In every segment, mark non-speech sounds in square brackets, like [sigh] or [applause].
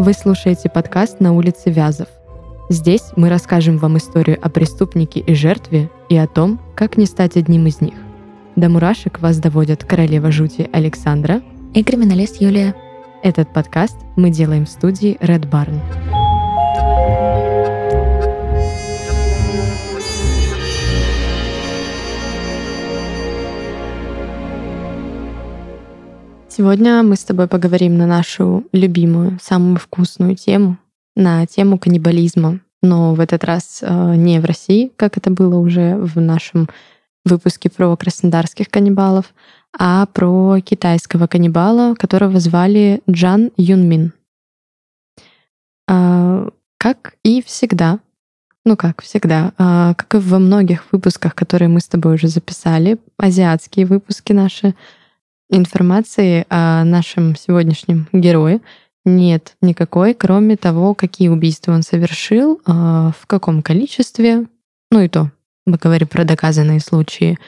Вы слушаете подкаст «На улице Вязов». Здесь мы расскажем вам историю о преступнике и жертве и о том, как не стать одним из них. До мурашек вас доводят королева жути Александра и криминалист Юлия. Этот подкаст мы делаем в студии Red Barn. Сегодня мы с тобой поговорим на нашу любимую, самую вкусную тему, на тему каннибализма. Но в этот раз э, не в России, как это было уже в нашем выпуске про краснодарских каннибалов, а про китайского каннибала, которого звали Джан Юнмин. А, как и всегда, ну как всегда, а, как и во многих выпусках, которые мы с тобой уже записали, азиатские выпуски наши, информации о нашем сегодняшнем герое нет никакой, кроме того, какие убийства он совершил, а, в каком количестве, ну и то, мы говорим про доказанные случаи,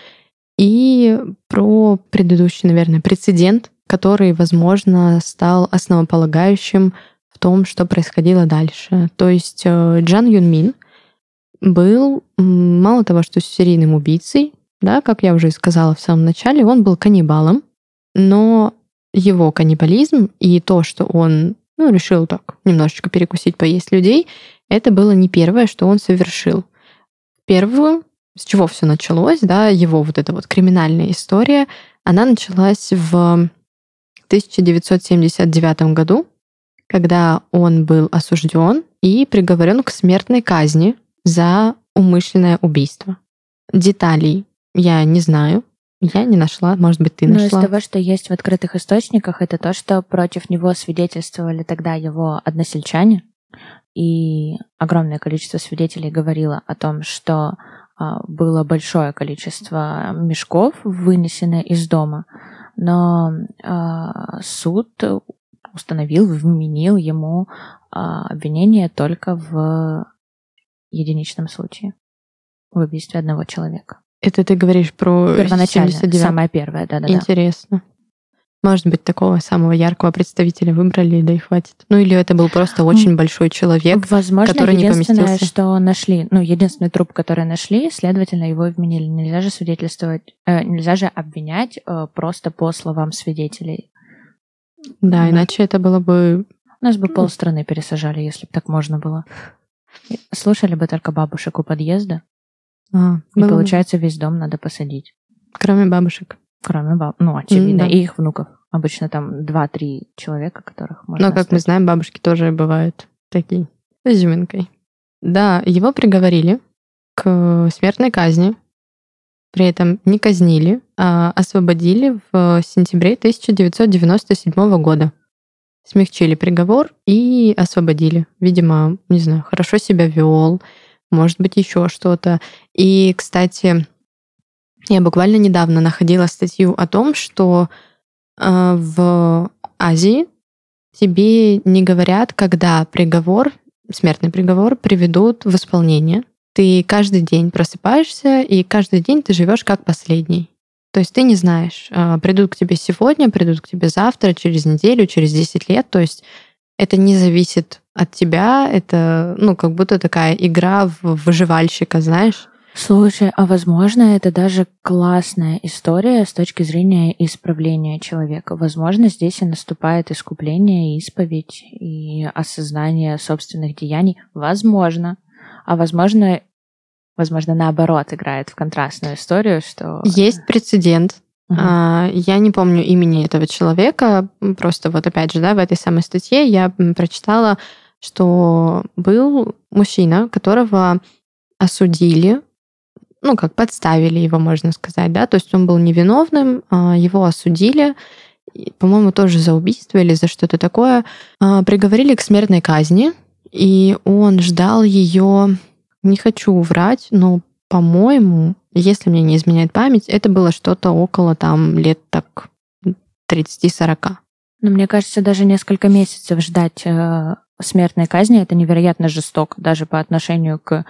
и про предыдущий, наверное, прецедент, который, возможно, стал основополагающим в том, что происходило дальше. То есть э, Джан Юнмин был мало того, что серийным убийцей, да, как я уже и сказала в самом начале, он был каннибалом, но его каннибализм и то, что он ну, решил так немножечко перекусить, поесть людей, это было не первое, что он совершил. Первую, с чего все началось, да, его вот эта вот криминальная история, она началась в 1979 году, когда он был осужден и приговорен к смертной казни за умышленное убийство. Деталей я не знаю, я не нашла, может быть, ты Но нашла. из того, что есть в открытых источниках, это то, что против него свидетельствовали тогда его односельчане, и огромное количество свидетелей говорило о том, что а, было большое количество мешков вынесено из дома, но а, суд установил, вменил ему а, обвинение только в единичном случае в убийстве одного человека. Это ты говоришь про Первоначально, 79? самое первое, да-да-да. Интересно. Может быть, такого самого яркого представителя выбрали, да и хватит. Ну или это был просто очень большой человек, Возможно, который не поместился. что нашли, ну, единственный труп, который нашли, следовательно, его вменили. Нельзя же свидетельствовать, э, нельзя же обвинять э, просто по словам свидетелей. Да, ну, иначе это было бы... Нас бы полстраны пересажали, если бы так можно было. Слушали бы только бабушек у подъезда. А, и было... получается, весь дом надо посадить. Кроме бабушек. Кроме баб, ну, очевидно, mm, да. и их внуков. Обычно там два-три человека, которых можно Но, как оставить. мы знаем, бабушки тоже бывают такие, с изюминкой. Да, его приговорили к смертной казни. При этом не казнили, а освободили в сентябре 1997 года. Смягчили приговор и освободили. Видимо, не знаю, хорошо себя вел, может быть, еще что-то. И, кстати, я буквально недавно находила статью о том, что э, в Азии тебе не говорят, когда приговор, смертный приговор приведут в исполнение. Ты каждый день просыпаешься, и каждый день ты живешь как последний. То есть ты не знаешь, э, придут к тебе сегодня, придут к тебе завтра, через неделю, через 10 лет. То есть это не зависит от тебя, это, ну, как будто такая игра в выживальщика, знаешь? Слушай, а возможно, это даже классная история с точки зрения исправления человека. Возможно, здесь и наступает искупление, исповедь и осознание собственных деяний. Возможно. А возможно, возможно, наоборот играет в контрастную историю, что... Есть прецедент. Uh-huh. Я не помню имени этого человека, просто вот опять же, да, в этой самой статье я прочитала, что был мужчина, которого осудили ну, как подставили его, можно сказать, да, то есть он был невиновным, а, его осудили, по-моему, тоже за убийство или за что-то такое, а, приговорили к смертной казни, и он ждал ее, не хочу врать, но, по-моему, если мне не изменяет память, это было что-то около там лет так 30-40. Но мне кажется, даже несколько месяцев ждать э, смертной казни это невероятно жестоко, даже по отношению к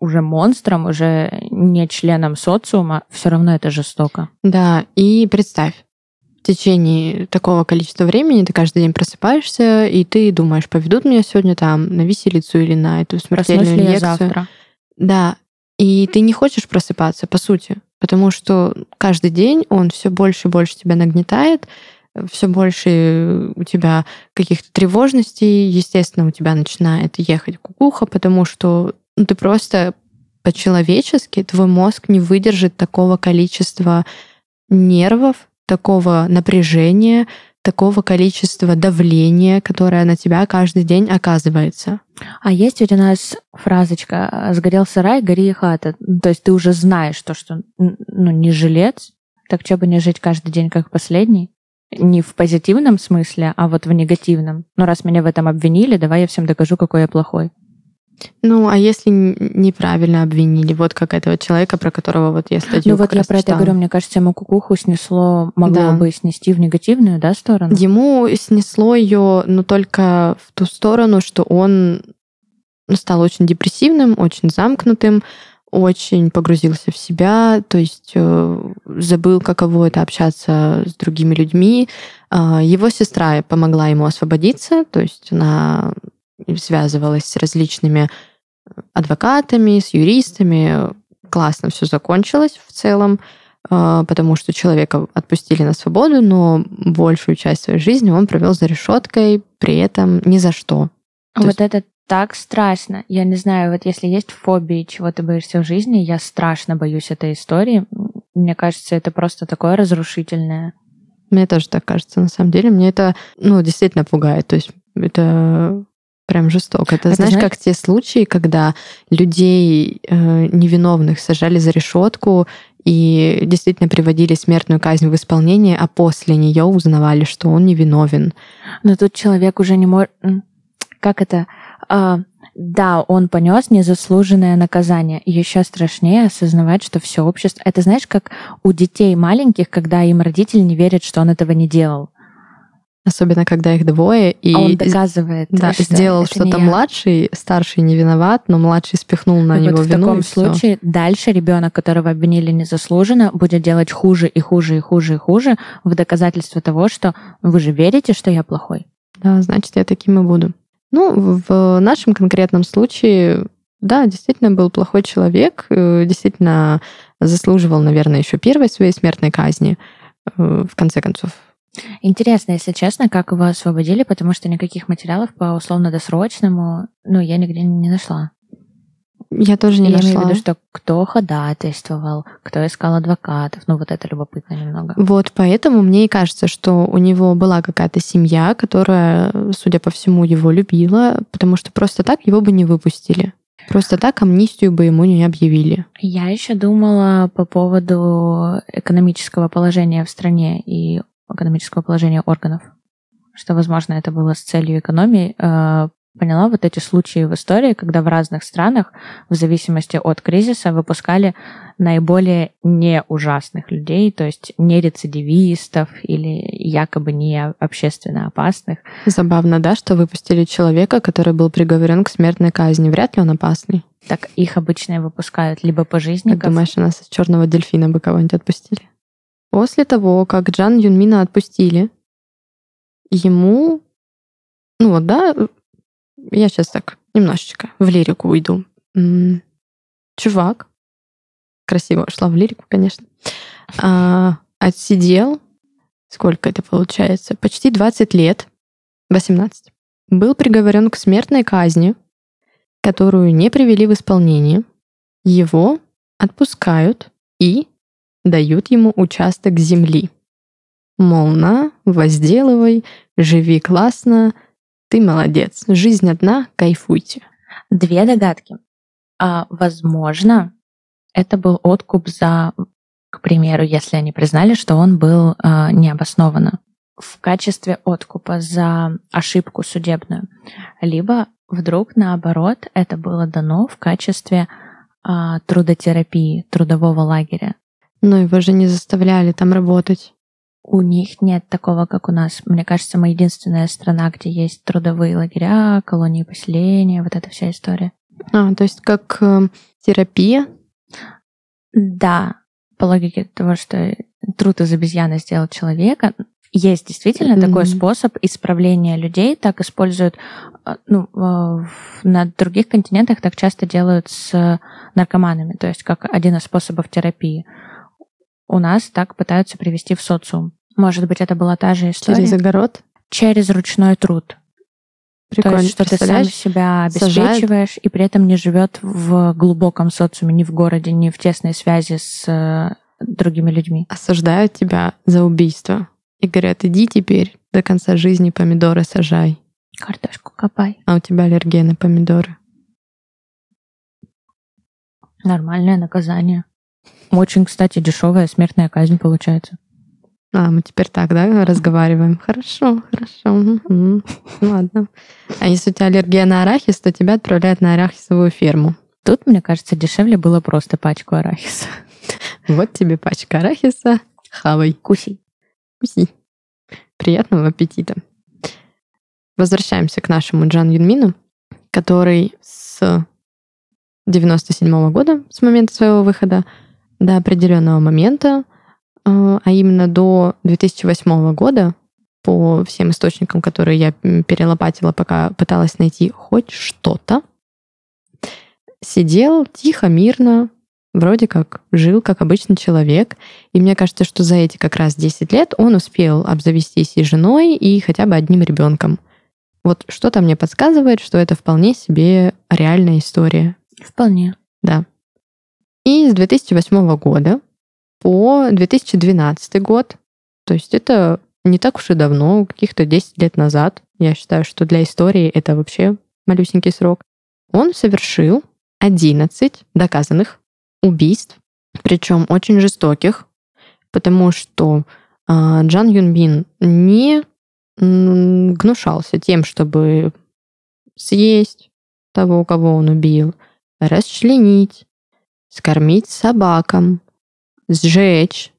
уже монстром, уже не членом социума, все равно это жестоко. Да, и представь, течение такого количества времени ты каждый день просыпаешься, и ты думаешь, поведут меня сегодня там на виселицу или на эту смертельную Проснусь ли я инъекцию. завтра? Да. И ты не хочешь просыпаться, по сути, потому что каждый день он все больше и больше тебя нагнетает, все больше у тебя каких-то тревожностей, естественно, у тебя начинает ехать кукуха, потому что ну, ты просто по-человечески, твой мозг не выдержит такого количества нервов, такого напряжения, такого количества давления, которое на тебя каждый день оказывается. А есть ведь у нас фразочка «сгорел сарай, гори и хата». То есть ты уже знаешь то, что ну, не жилец, так что бы не жить каждый день как последний? Не в позитивном смысле, а вот в негативном. Ну, раз меня в этом обвинили, давай я всем докажу, какой я плохой. Ну, а если неправильно обвинили, вот как этого человека, про которого вот я статью ну, вот я про это читала. говорю, мне кажется, ему кукуху снесло, могло Да. бы снести в негативную, да, сторону? Ему снесло ее, но только в ту сторону, что он ну, стал очень депрессивным, очень замкнутым, очень погрузился в себя, то есть э, забыл, каково это общаться с другими людьми. А, Его сестра помогла ему освободиться, то есть она связывалась с различными адвокатами, с юристами. Классно все закончилось в целом, а, потому что человека отпустили на свободу, но большую часть своей жизни он провел за решеткой, при этом ни за что. То вот есть- это так страшно. Я не знаю, вот если есть фобии, чего ты боишься в жизни, я страшно боюсь этой истории. Мне кажется, это просто такое разрушительное. Мне тоже так кажется, на самом деле. Мне это, ну, действительно пугает. То есть это прям жестоко. Это, Это знаешь, знаешь- как те случаи, когда людей э, невиновных сажали за решетку и действительно приводили смертную казнь в исполнение, а после нее узнавали, что он невиновен. Но тут человек уже не может... Как это? А, да, он понес незаслуженное наказание. И еще страшнее осознавать, что все общество... Это знаешь, как у детей маленьких, когда им родители не верят, что он этого не делал. Особенно, когда их двое, и а он доказывает, да, что сделал что-то младший, старший не виноват, но младший спихнул на И него вот в вину. таком и всё. случае дальше ребенок, которого обвинили незаслуженно, будет делать хуже и хуже и хуже и хуже в доказательство того, что вы же верите, что я плохой. Да, значит, я таким и буду. Ну, в нашем конкретном случае, да, действительно был плохой человек, э, действительно заслуживал, наверное, еще первой своей смертной казни, э, в конце концов. Интересно, если честно, как его освободили, потому что никаких материалов по условно-досрочному, ну, я нигде не нашла. Я тоже не я нашла. имею в виду, что кто ходатайствовал, кто искал адвокатов, ну, вот это любопытно немного. Вот поэтому мне и кажется, что у него была какая-то семья, которая, судя по всему, его любила, потому что просто так его бы не выпустили. Просто так амнистию бы ему не объявили. Я еще думала по поводу экономического положения в стране и экономического положения органов, что, возможно, это было с целью экономии. Поняла вот эти случаи в истории, когда в разных странах, в зависимости от кризиса, выпускали наиболее не ужасных людей, то есть не рецидивистов или якобы не общественно опасных. Забавно, да, что выпустили человека, который был приговорен к смертной казни. Вряд ли он опасный. Так их обычно выпускают либо Как пожизненно, думаешь, у нас из черного дельфина бы кого-нибудь отпустили? После того, как Джан Юнмина отпустили, ему, ну вот, да, я сейчас так немножечко в лирику уйду. Чувак, красиво шла в лирику, конечно, а, отсидел, сколько это получается, почти 20 лет, 18, был приговорен к смертной казни, которую не привели в исполнение. Его отпускают и дают ему участок земли. Мол, на, возделывай, живи классно, ты молодец, жизнь одна, кайфуйте. Две догадки. А, возможно, это был откуп за, к примеру, если они признали, что он был а, необоснованно в качестве откупа за ошибку судебную. Либо вдруг наоборот это было дано в качестве а, трудотерапии, трудового лагеря. Но его же не заставляли там работать. У них нет такого, как у нас. Мне кажется, мы единственная страна, где есть трудовые лагеря, колонии поселения, вот эта вся история. А, то есть как э, терапия. Да, по логике того, что труд из обезьяны сделал человека, есть действительно mm-hmm. такой способ исправления людей, так используют, а, ну, на других континентах так часто делают с наркоманами, то есть как один из способов терапии. У нас так пытаются привести в социум. Может быть, это была та же история. Через огород? Через ручной труд. Прикольно. То есть, что ты сам себя обеспечиваешь сажает. и при этом не живет в глубоком социуме, ни в городе, ни в тесной связи с э, другими людьми. Осуждают тебя за убийство и говорят, иди теперь до конца жизни помидоры сажай. Картошку копай. А у тебя аллергия на помидоры. Нормальное наказание. Очень, кстати, дешевая смертная казнь получается. А, мы теперь так, да, разговариваем? Хорошо, хорошо. Угу. Ладно. А если у тебя аллергия на арахис, то тебя отправляют на арахисовую ферму. Тут, мне кажется, дешевле было просто пачку арахиса. Вот тебе пачка арахиса. Хавай. Куси. Куси. Приятного аппетита. Возвращаемся к нашему Джан Юнмину, который с 97 -го года, с момента своего выхода, до определенного момента а, а именно до 2008 года, по всем источникам, которые я перелопатила, пока пыталась найти хоть что-то, сидел тихо, мирно, вроде как жил как обычный человек. И мне кажется, что за эти как раз 10 лет он успел обзавестись и женой, и хотя бы одним ребенком. Вот что-то мне подсказывает, что это вполне себе реальная история. Вполне. Да. И с 2008 года по 2012 год. То есть это не так уж и давно, каких-то 10 лет назад. Я считаю, что для истории это вообще малюсенький срок. Он совершил 11 доказанных убийств, причем очень жестоких, потому что э, Джан Юнбин не гнушался тем, чтобы съесть того, кого он убил, расчленить, скормить собакам, сжечь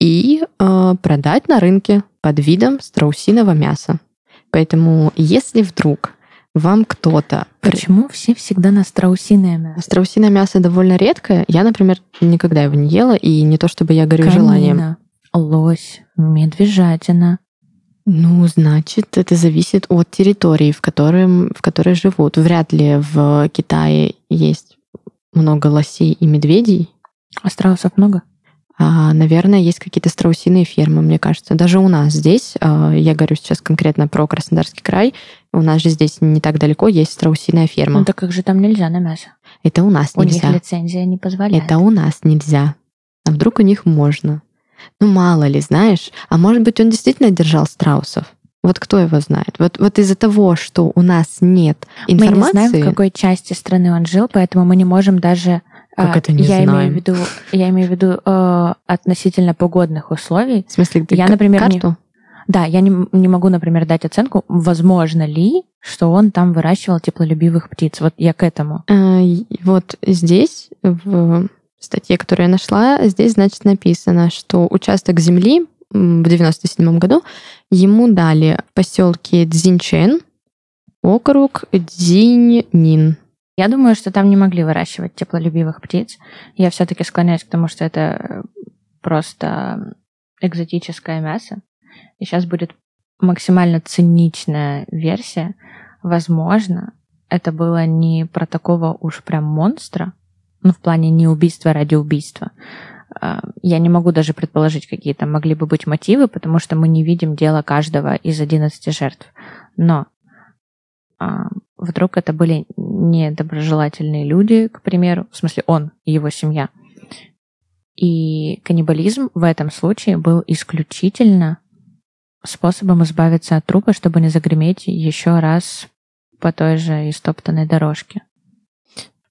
и э, продать на рынке под видом страусиного мяса. Поэтому, если вдруг вам кто-то... Почему все всегда на страусиное мясо? Страусиное мясо довольно редкое. Я, например, никогда его не ела, и не то чтобы я горю Канина, желанием. лось, медвежатина. Ну, значит, это зависит от территории, в, котором, в которой живут. Вряд ли в Китае есть много лосей и медведей, а страусов много? А, наверное, есть какие-то страусиные фермы, мне кажется. Даже у нас здесь, а, я говорю сейчас конкретно про Краснодарский край, у нас же здесь не так далеко есть страусиная ферма. Ну так как же там нельзя на мясо? Это у нас у нельзя. У них лицензия не позволяет. Это у нас нельзя. А вдруг у них можно? Ну, мало ли, знаешь. А может быть, он действительно держал страусов? Вот кто его знает? Вот, вот из-за того, что у нас нет информации... Мы не знаем, в какой части страны он жил, поэтому мы не можем даже как а, это не я знаем? Имею в виду, я имею в виду э, относительно погодных условий. В смысле, ты я, например, карту? Не, да, я не, не могу, например, дать оценку, возможно ли, что он там выращивал теплолюбивых птиц. Вот я к этому. А, вот здесь, в статье, которую я нашла, здесь, значит, написано, что участок земли в 97 году ему дали в поселке Цзиньчэн, округ Дзиньнин. Я думаю, что там не могли выращивать теплолюбивых птиц. Я все-таки склоняюсь к тому, что это просто экзотическое мясо. И сейчас будет максимально циничная версия. Возможно, это было не про такого уж прям монстра, ну, в плане не убийства ради убийства. А, я не могу даже предположить, какие там могли бы быть мотивы, потому что мы не видим дело каждого из 11 жертв. Но а, вдруг это были недоброжелательные люди, к примеру, в смысле он и его семья. И каннибализм в этом случае был исключительно способом избавиться от трупа, чтобы не загреметь еще раз по той же истоптанной дорожке.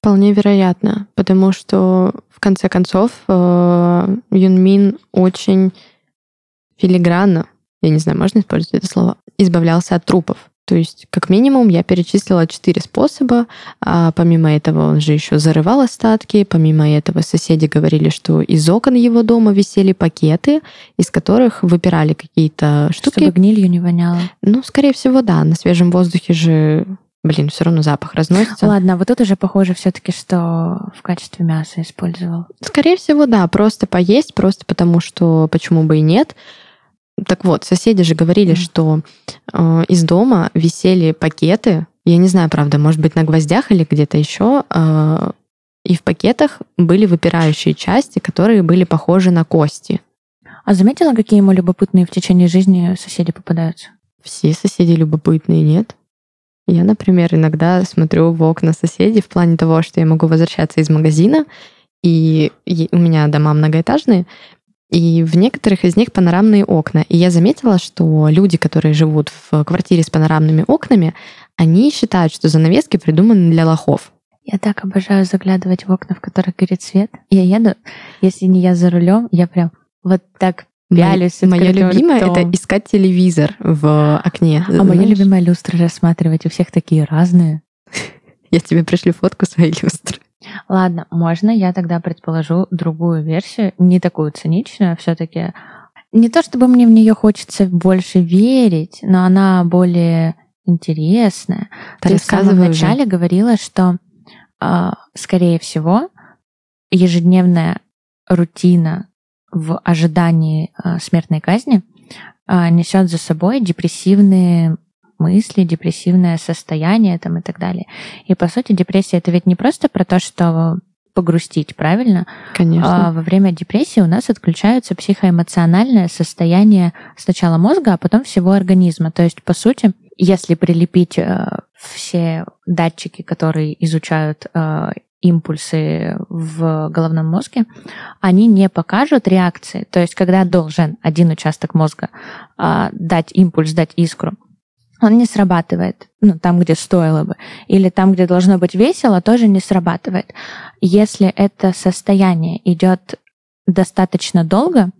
Вполне вероятно, потому что в конце концов э, Юнмин очень филигранно, я не знаю, можно использовать это слово, избавлялся от трупов. То есть, как минимум, я перечислила четыре способа. А помимо этого, он же еще зарывал остатки. Помимо этого, соседи говорили, что из окон его дома висели пакеты, из которых выпирали какие-то штуки. Чтобы гнилью не воняло. Ну, скорее всего, да. На свежем воздухе же Блин, все равно запах разносится. Ладно, вот тут уже похоже все-таки, что в качестве мяса использовал. Скорее всего, да, просто поесть, просто потому что почему бы и нет. Так вот, соседи же говорили, mm. что э, из дома висели пакеты, я не знаю, правда, может быть, на гвоздях или где-то еще, э, и в пакетах были выпирающие части, которые были похожи на кости. А заметила, какие ему любопытные в течение жизни соседи попадаются? Все соседи любопытные, нет? Я, например, иногда смотрю в окна соседей в плане того, что я могу возвращаться из магазина, и у меня дома многоэтажные, и в некоторых из них панорамные окна. И я заметила, что люди, которые живут в квартире с панорамными окнами, они считают, что занавески придуманы для лохов. Я так обожаю заглядывать в окна, в которых горит свет. Я еду, если не я за рулем, я прям вот так пялюсь. Мое любимое — это искать телевизор в окне. А мое любимое люстры рассматривать. У всех такие разные. [laughs] Я тебе пришлю фотку своей люстры. Ладно, можно я тогда предположу другую версию, не такую циничную, все-таки. Не то чтобы мне в нее хочется больше верить, но она более интересная. Ты, Ты в самом начале уже. говорила, что, э, скорее всего, ежедневная рутина в ожидании э, смертной казни э, несет за собой депрессивные мысли, депрессивное состояние там, и так далее. И, по сути, депрессия — это ведь не просто про то, что погрустить, правильно? Конечно. А во время депрессии у нас отключаются психоэмоциональное состояние сначала мозга, а потом всего организма. То есть, по сути, если прилепить э, все датчики, которые изучают э, импульсы в головном мозге, они не покажут реакции. То есть, когда должен один участок мозга э, дать импульс, дать искру, он не срабатывает, ну, там, где стоило бы. Или там, где должно быть весело, тоже не срабатывает. Если это состояние идет достаточно долго,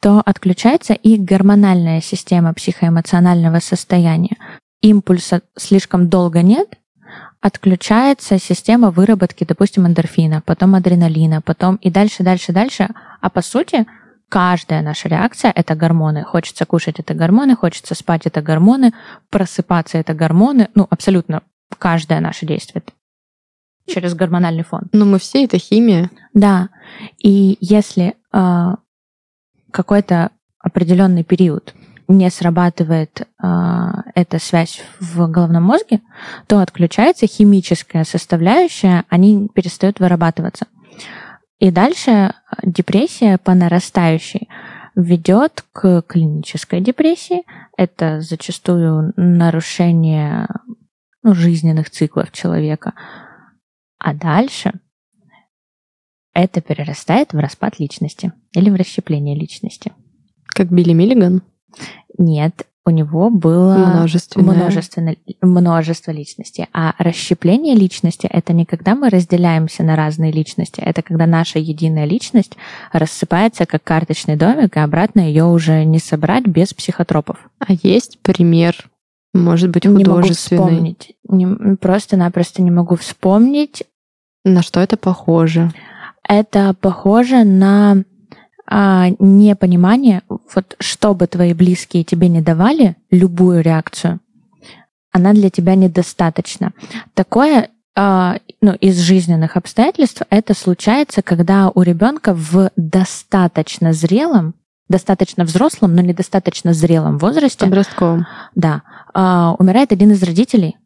то отключается и гормональная система психоэмоционального состояния. Импульса слишком долго нет, отключается система выработки, допустим, эндорфина, потом адреналина, потом и дальше, дальше, дальше. А по сути, Каждая наша реакция — это гормоны. Хочется кушать — это гормоны, хочется спать — это гормоны, просыпаться — это гормоны. Ну, абсолютно каждое наше действие через гормональный фон. Но мы все — это химия. Да. И если э, какой-то определенный период не срабатывает э, эта связь в головном мозге, то отключается химическая составляющая, они перестают вырабатываться. И дальше э, депрессия по нарастающей ведет к клинической депрессии. Это зачастую нарушение ну, жизненных циклов человека. А дальше это перерастает в распад личности или в расщепление личности. Как Билли Миллиган? Нет, у него было множественное. множество личностей. А расщепление личности — это не когда мы разделяемся на разные личности, это когда наша единая личность рассыпается как карточный домик, и обратно ее уже не собрать без психотропов. А есть пример, может быть, художественный? Не могу вспомнить. Не, просто-напросто не могу вспомнить. На что это похоже? Это похоже на а, непонимание, вот что бы твои близкие тебе не давали, любую реакцию, она для тебя недостаточна. Такое а, ну, из жизненных обстоятельств это случается, когда у ребенка в достаточно зрелом, достаточно взрослом, но недостаточно зрелом возрасте, подростковом, да, а, умирает один из родителей,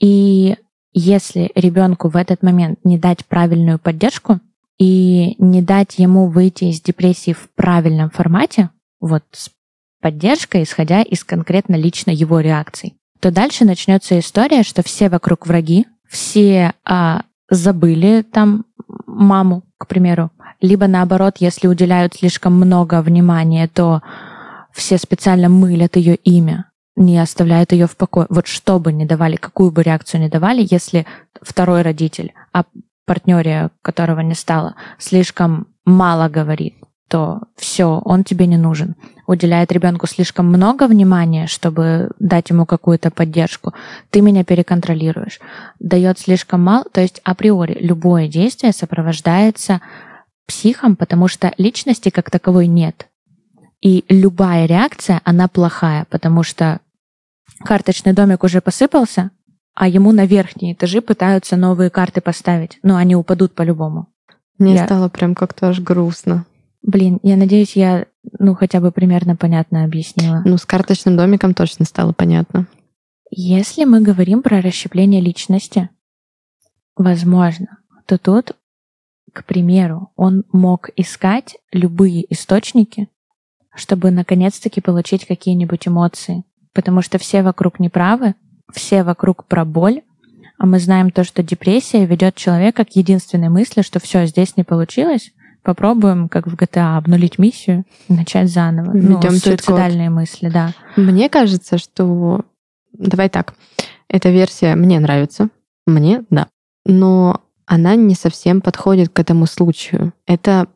и если ребенку в этот момент не дать правильную поддержку, и не дать ему выйти из депрессии в правильном формате, вот с поддержкой, исходя из конкретно лично его реакций, то дальше начнется история, что все вокруг враги, все а, забыли там маму, к примеру, либо наоборот, если уделяют слишком много внимания, то все специально мылят ее имя, не оставляют ее в покое. Вот что бы ни давали, какую бы реакцию ни давали, если второй родитель, а партнере, которого не стало, слишком мало говорит, то все, он тебе не нужен. Уделяет ребенку слишком много внимания, чтобы дать ему какую-то поддержку, ты меня переконтролируешь. Дает слишком мало, то есть априори любое действие сопровождается психом, потому что личности как таковой нет. И любая реакция, она плохая, потому что карточный домик уже посыпался, а ему на верхние этажи пытаются новые карты поставить, но они упадут по-любому. Мне я... стало прям как-то аж грустно. Блин, я надеюсь, я ну, хотя бы примерно понятно объяснила. Ну, с карточным домиком точно стало понятно. Если мы говорим про расщепление личности, возможно, то тут, к примеру, он мог искать любые источники, чтобы наконец-таки получить какие-нибудь эмоции. Потому что все вокруг неправы, все вокруг про боль, а мы знаем то, что депрессия ведет человека к единственной мысли, что все, здесь не получилось, попробуем, как в GTA, обнулить миссию и начать заново. Ведем ну, суицидальные мысли, да. Мне кажется, что... Давай так. Эта версия мне нравится. Мне, да. Но она не совсем подходит к этому случаю. Это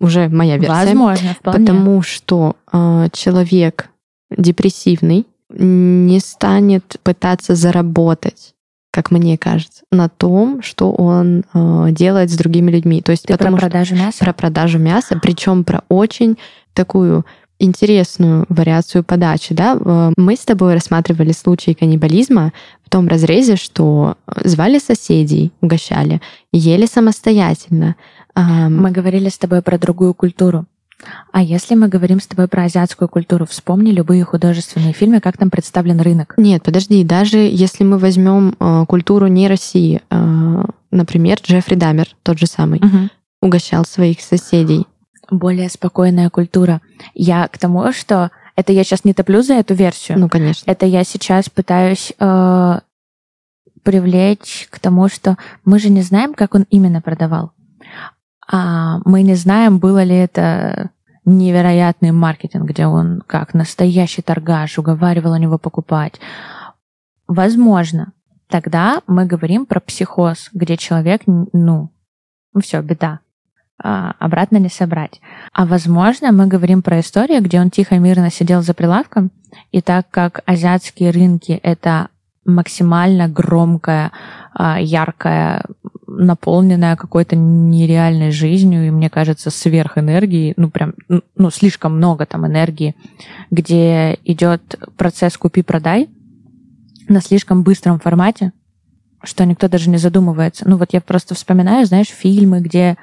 уже моя версия. Возможно, вполне. Потому что э, человек депрессивный не станет пытаться заработать как мне кажется, на том, что он э, делает с другими людьми. То есть Ты потому про продажу мяса? Про продажу мяса, причем про очень такую интересную вариацию подачи. Да? Э, мы с тобой рассматривали случаи каннибализма в том разрезе, что звали соседей, угощали, ели самостоятельно. Мы говорили с тобой про другую культуру. А если мы говорим с тобой про азиатскую культуру, вспомни любые художественные фильмы, как там представлен рынок. Нет, подожди, даже если мы возьмем э, культуру не России, э, например, Джеффри Дамер, тот же самый, Угу. угощал своих соседей. Более спокойная культура. Я к тому, что это я сейчас не топлю за эту версию. Ну, конечно. Это я сейчас пытаюсь э, привлечь к тому, что мы же не знаем, как он именно продавал. А мы не знаем, было ли это невероятный маркетинг, где он как настоящий торгаш уговаривал у него покупать. Возможно, тогда мы говорим про психоз, где человек, ну, ну все, беда. А, обратно не собрать. А возможно, мы говорим про историю, где он тихо, мирно сидел за прилавком, и так как азиатские рынки — это максимально громкая, а, яркая, наполненная какой-то нереальной жизнью, и, мне кажется, сверхэнергией, ну, прям, ну, слишком много там энергии, где идет процесс «купи-продай» на слишком быстром формате, что никто даже не задумывается. Ну, вот я просто вспоминаю, знаешь, фильмы, где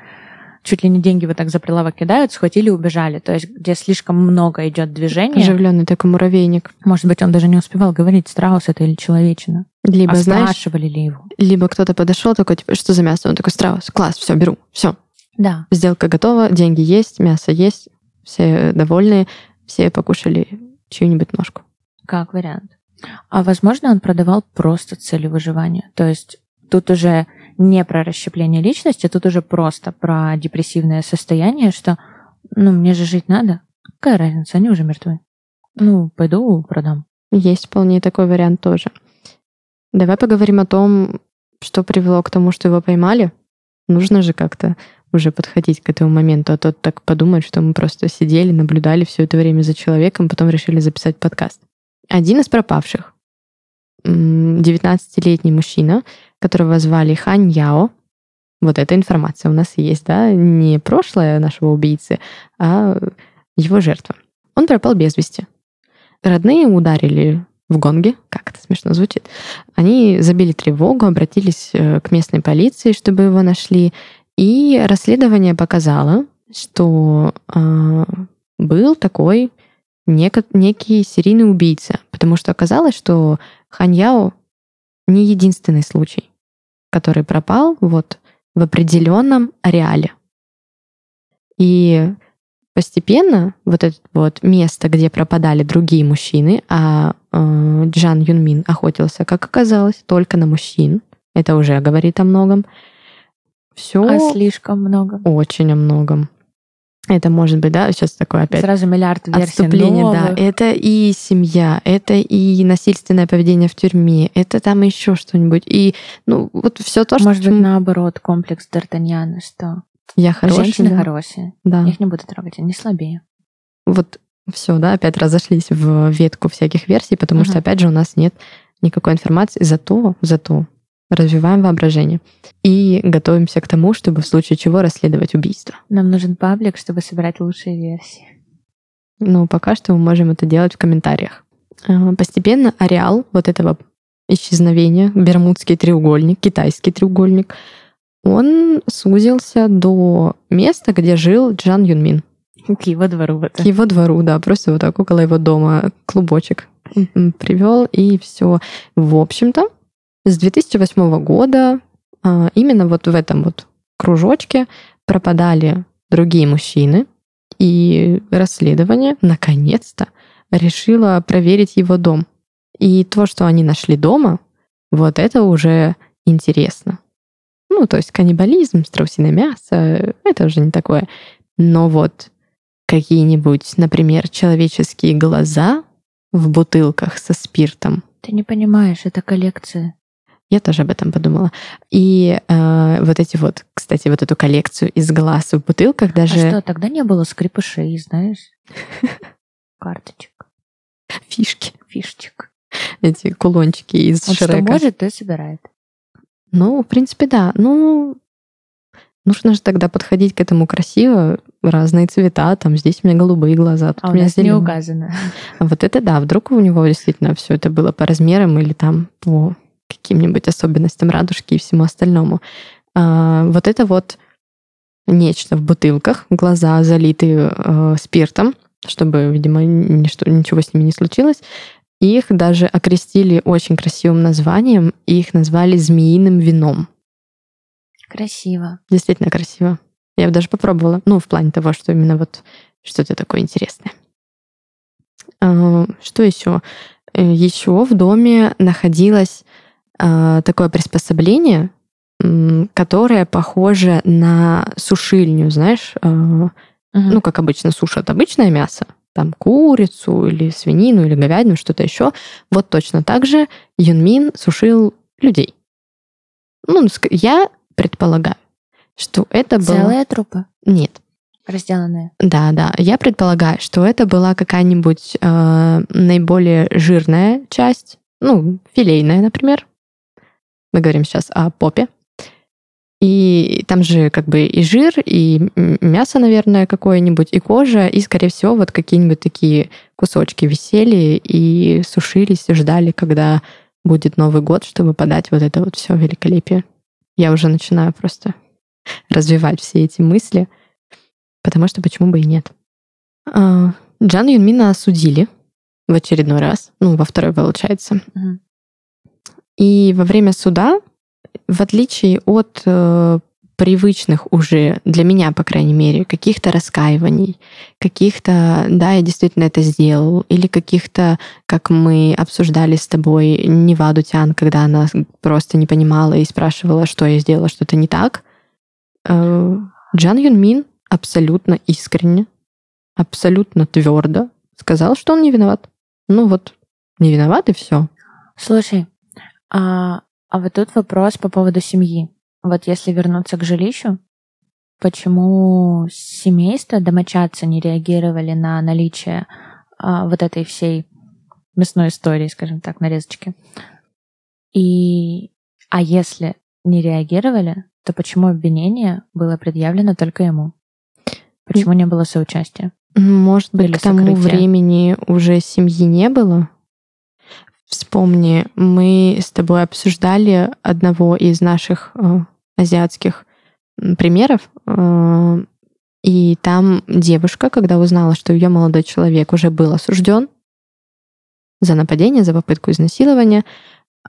чуть ли не деньги вот так за прилавок кидают, схватили и убежали. То есть, где слишком много идет движения. Оживленный такой муравейник. Может быть, он даже не успевал говорить, страус это или человечина. Либо, а знаешь, спрашивали ли его. либо кто-то подошел такой, типа, что за мясо? Он такой, страус, класс, все, беру, все. Да. Сделка готова, деньги есть, мясо есть, все довольны, все покушали чью-нибудь ножку. Как вариант. А возможно, он продавал просто целью выживания. То есть тут уже не про расщепление личности, тут уже просто про депрессивное состояние, что, ну, мне же жить надо. Какая разница, они уже мертвы. Ну, пойду продам. Есть вполне такой вариант тоже. Давай поговорим о том, что привело к тому, что его поймали. Нужно же как-то уже подходить к этому моменту, а то так подумать, что мы просто сидели, наблюдали все это время за человеком, потом решили записать подкаст. Один из пропавших, 19-летний мужчина, которого звали Хань Яо, вот эта информация у нас есть, да, не прошлое нашего убийцы, а его жертва. Он пропал без вести. Родные ударили в гонге, как это смешно звучит. Они забили тревогу, обратились э, к местной полиции, чтобы его нашли, и расследование показало, что э, был такой нек- некий серийный убийца, потому что оказалось, что Ханьяо не единственный случай, который пропал вот в определенном ареале. И постепенно вот это вот место, где пропадали другие мужчины, а э, Джан Юнмин охотился, как оказалось, только на мужчин. Это уже говорит о многом. Все А слишком много. очень о многом. Это может быть, да, сейчас такое опять Сразу миллиард версий отступление, да. новых. Это и семья, это и насильственное поведение в тюрьме, это там еще что-нибудь. И, ну, вот все то, что Может быть, наоборот, комплекс Д'Артаньяна, что я хорошая. женщины да. хорошие. Да. Их не буду трогать, они слабее. Вот все, да, опять разошлись в ветку всяких версий, потому Мгм. что, опять же, у нас нет никакой информации. Зато, зато развиваем воображение и готовимся к тому, чтобы в случае чего расследовать убийство. Нам нужен паблик, чтобы собирать лучшие версии. Но пока что мы можем это делать в комментариях. А, Постепенно ареал вот этого исчезновения, Бермудский треугольник, китайский треугольник, он сузился до места, где жил Джан Юнмин. К его двору вот. К его двору, да, просто вот так около его дома клубочек привел, и все. В общем-то, с 2008 года а, именно вот в этом вот кружочке пропадали другие мужчины, и расследование наконец-то решило проверить его дом. И то, что они нашли дома, вот это уже интересно. Ну, то есть каннибализм, страусиное мясо, это уже не такое. Но вот какие-нибудь, например, человеческие глаза в бутылках со спиртом. Ты не понимаешь, это коллекция. Я тоже об этом подумала. И э, вот эти вот, кстати, вот эту коллекцию из глаз в бутылках даже... А что, тогда не было скрипышей, знаешь? [laughs] Карточек. Фишки. Фишечек. Эти кулончики из Он Шрека. что может, то и собирает. Ну, в принципе, да. Ну, нужно же тогда подходить к этому красиво, разные цвета, там здесь у меня голубые глаза, тут А у у меня нас не зелёные. указано. А вот это да, вдруг у него действительно все это было по размерам или там по каким-нибудь особенностям радужки и всему остальному. А, вот это вот нечто в бутылках, глаза залитые э, спиртом, чтобы, видимо, ничто, ничего с ними не случилось. Их даже окрестили очень красивым названием, и их назвали змеиным вином. Красиво. Действительно красиво. Я бы даже попробовала. Ну, в плане того, что именно вот что-то такое интересное. А, Что еще? Еще в доме находилось такое приспособление, которое похоже на сушильню, знаешь, Мгм. ну, как обычно сушат обычное мясо, там курицу или свинину или говядину, что-то еще. Вот точно так же Юнмин сушил людей. Ну, ск- я предполагаю, что это было... Целая трупа, Нет. разделанная. Да, да. Я предполагаю, что это была какая-нибудь э, наиболее жирная часть, ну, филейная, например. Мы говорим сейчас о попе. И там же как бы и жир, и мясо, наверное, какое-нибудь, и кожа, и, скорее всего, вот какие-нибудь такие кусочки висели и сушились, и ждали, когда будет Новый год, чтобы подать вот это вот все великолепие. Я уже начинаю просто развивать все эти мысли, потому что почему бы и нет. А, Джан Юнмина осудили в очередной раз, ну, во второй, получается. Мгм. И во время суда, в отличие от э, привычных уже, для меня, по крайней мере, каких-то раскаиваний, каких-то, да, я действительно это сделал, или каких-то, как мы обсуждали с тобой, Неваду Тян, когда она просто не понимала и спрашивала, что я сделала, что-то не так. Э, Джан Юнмин абсолютно искренне, абсолютно твердо сказал, что он не виноват. Ну вот, не виноват и все. Слушай, а, а вот тут вопрос по поводу семьи. Вот если вернуться к жилищу, почему семейство, домочадцы не реагировали на наличие а, вот этой всей мясной истории, скажем так, нарезочки? И, а если не реагировали, то почему обвинение было предъявлено только ему? Почему не было соучастия? Может быть, Или к тому сокрытие. времени уже семьи не было. Вспомни, мы с тобой обсуждали одного из наших э, азиатских примеров, э, и там девушка, когда узнала, что ее молодой человек уже был осужден за нападение, за попытку изнасилования,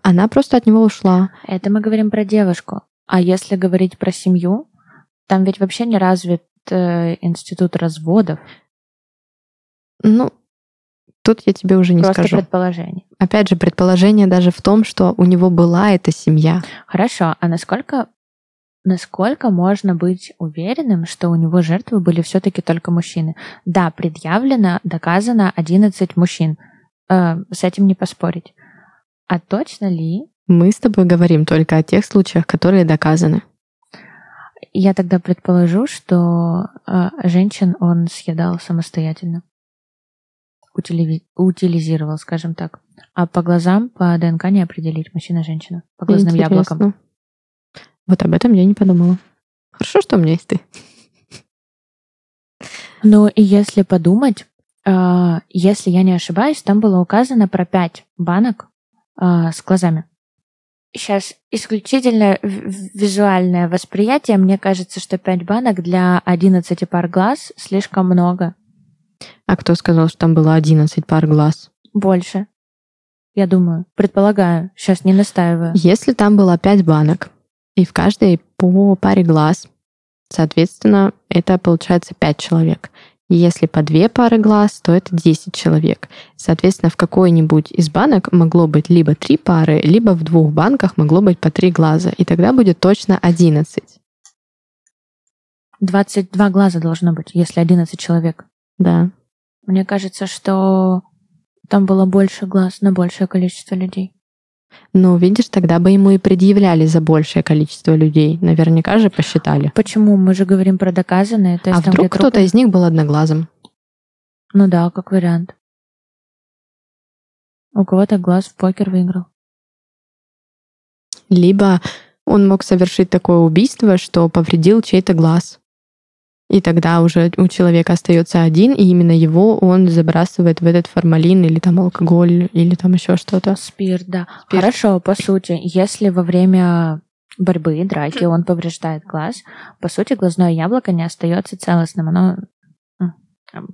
она просто от него ушла. Это мы говорим про девушку. А если говорить про семью, там ведь вообще не развит э, институт разводов. Ну, тут я тебе уже не просто скажу. предположение. Опять же, предположение даже в том, что у него была эта семья. Хорошо, а насколько, насколько можно быть уверенным, что у него жертвы были все-таки только мужчины? Да, предъявлено, доказано 11 мужчин. Э, с этим не поспорить. А точно ли? Мы с тобой говорим только о тех случаях, которые доказаны. Я тогда предположу, что э, женщин он съедал самостоятельно. Утили- утилизировал, скажем так. А по глазам, по ДНК не определить мужчина-женщина. По глазным яблокам. Интересно. Вот об этом я не подумала. Хорошо, что у меня есть ты. Ну и если подумать, э, если я не ошибаюсь, там было указано про пять банок э, с глазами. сейчас исключительно визуальное восприятие. Мне кажется, что 5 банок для 11 пар глаз слишком много. А кто сказал, что там было 11 пар глаз? Больше. Я думаю, предполагаю, сейчас не настаиваю. Если там было 5 банок, и в каждой по паре глаз, соответственно, это получается 5 человек. Если по две пары глаз, то это 10 человек. Соответственно, в какой-нибудь из банок могло быть либо три пары, либо в двух банках могло быть по три глаза. И тогда будет точно 11. 22 глаза должно быть, если 11 человек. Да. Мне кажется, что там было больше глаз на большее количество людей. Ну, видишь, тогда бы ему и предъявляли за большее количество людей. Наверняка же посчитали. Почему? Мы же говорим про доказанные. То есть а там, вдруг кто-то из них был одноглазым? Ну да, как вариант. У кого-то глаз в покер выиграл. Либо он мог совершить такое убийство, что повредил чей-то глаз. И тогда уже у человека остается один, и именно его он забрасывает в этот формалин или там алкоголь, или там еще что-то. Спирт, да. Спирт. Хорошо, по сути, если во время борьбы, драки он повреждает глаз, по сути, глазное яблоко не остается целостным. Оно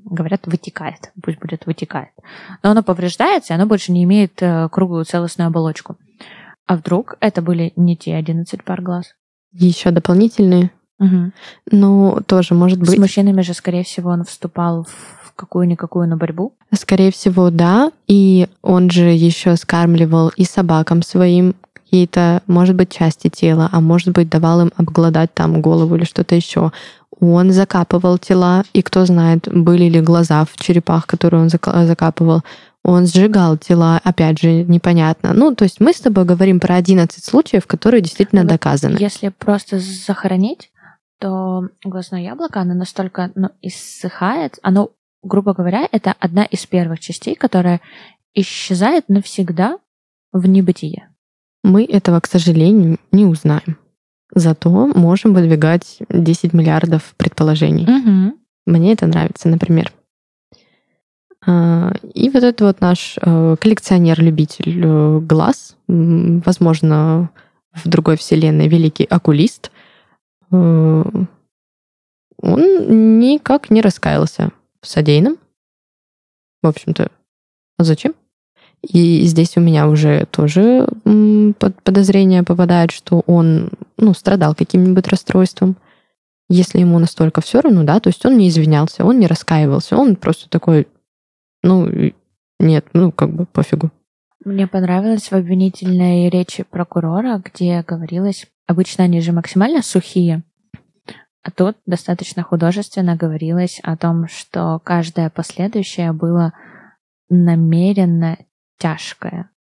говорят, вытекает, пусть будет вытекает. Но оно повреждается, и оно больше не имеет э, круглую целостную оболочку. А вдруг это были не те 11 пар глаз? Еще дополнительные Угу. Ну, тоже может быть. С мужчинами же, скорее всего, он вступал в какую-никакую на борьбу. Скорее всего, да. И он же еще скармливал и собакам своим какие-то, может быть, части тела, а может быть, давал им обгладать там голову или что-то еще. Он закапывал тела, и кто знает, были ли глаза в черепах, которые он закапывал. Он сжигал тела, опять же, непонятно. Ну, то есть мы с тобой говорим про 11 случаев, которые действительно доказаны. Если просто захоронить, то глазное яблоко, оно настолько ну, иссыхает, оно, грубо говоря, это одна из первых частей, которая исчезает навсегда в небытие. Мы этого, к сожалению, не узнаем. Зато можем выдвигать 10 миллиардов предположений. Угу. Мне это нравится, например. А, и вот этот вот наш э, коллекционер-любитель э, глаз, возможно, в другой вселенной великий окулист — он никак не раскаялся в содеянном. В общем-то, а зачем? И здесь у меня уже тоже подозрение попадает, что он ну, страдал каким-нибудь расстройством. Если ему настолько все равно, да, то есть он не извинялся, он не раскаивался, он просто такой, ну, нет, ну, как бы пофигу. Мне понравилось в обвинительной речи прокурора, где говорилось Обычно они же максимально сухие, а тут достаточно художественно говорилось о том, что каждое последующее было намеренно тяжкое.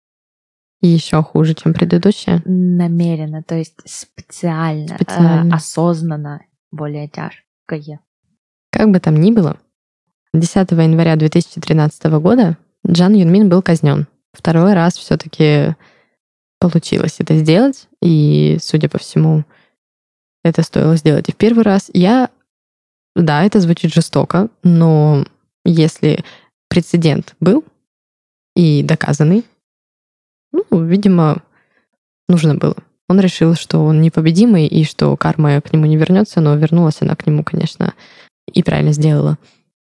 еще хуже, чем предыдущее? Намеренно, то есть специально, специально. Э, осознанно более тяжкое. Как бы там ни было, 10 января 2013 года Джан Юнмин был казнен. Второй раз все-таки получилось это сделать, и, судя по всему, это стоило сделать и в первый раз. Я, да, это звучит жестоко, но если прецедент был и доказанный, ну, видимо, нужно было. Он решил, что он непобедимый и что карма к нему не вернется, но вернулась она к нему, конечно, и правильно сделала.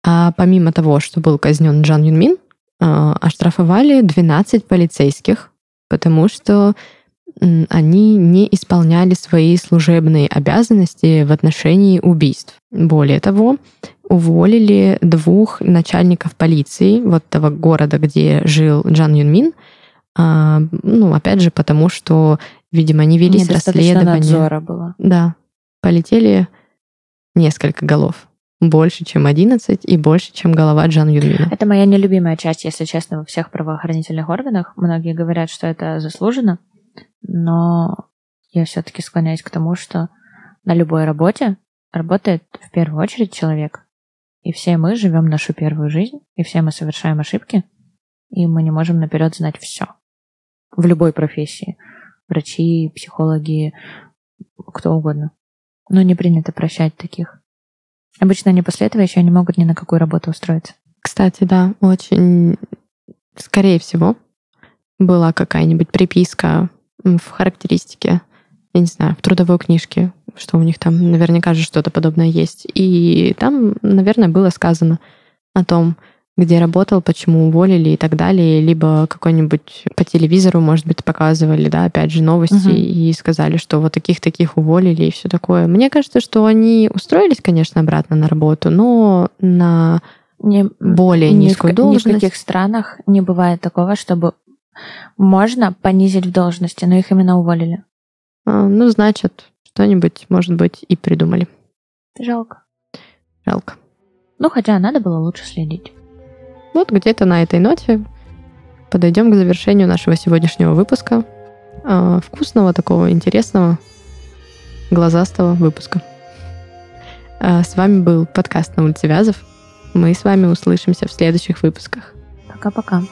А помимо того, что был казнен Джан Юнмин, а, оштрафовали 12 полицейских потому что они не исполняли свои служебные обязанности в отношении убийств. Более того, уволили двух начальников полиции вот того города, где жил Джан Юнмин, а, ну, опять же, потому что, видимо, не велись расследования. надзора было. Да, полетели несколько голов. Больше, чем 11 и больше, чем голова Джан Юнмина. Это моя нелюбимая часть, если честно, во всех правоохранительных органах. Многие говорят, что это заслужено, но я все-таки склоняюсь к тому, что на любой работе работает в первую очередь человек. И все мы живем нашу первую жизнь, и все мы совершаем ошибки, и мы не можем наперед знать все. В любой профессии. Врачи, психологи, кто угодно. Но не принято прощать таких. Обычно они после этого еще не могут ни на какую работу устроиться. Кстати, да, очень, скорее всего, была какая-нибудь приписка в характеристике, я не знаю, в трудовой книжке, что у них там наверняка же что-то подобное есть. И там, наверное, было сказано о том, где работал, почему уволили и так далее, либо какой-нибудь по телевизору, может быть, показывали, да, опять же, новости угу. и сказали, что вот таких-таких уволили и все такое. Мне кажется, что они устроились, конечно, обратно на работу, но на не, более ни низкую в, должность. Ни в каких странах не бывает такого, чтобы можно понизить в должности, но их именно уволили. А, ну, значит, что-нибудь, может быть, и придумали. Жалко. Жалко. Ну, хотя надо было лучше следить. Вот где-то на этой ноте подойдем к завершению нашего сегодняшнего выпуска. А, вкусного, такого интересного, глазастого выпуска. А, с вами был подкаст на Вязов. Мы с вами услышимся в следующих выпусках. Пока-пока.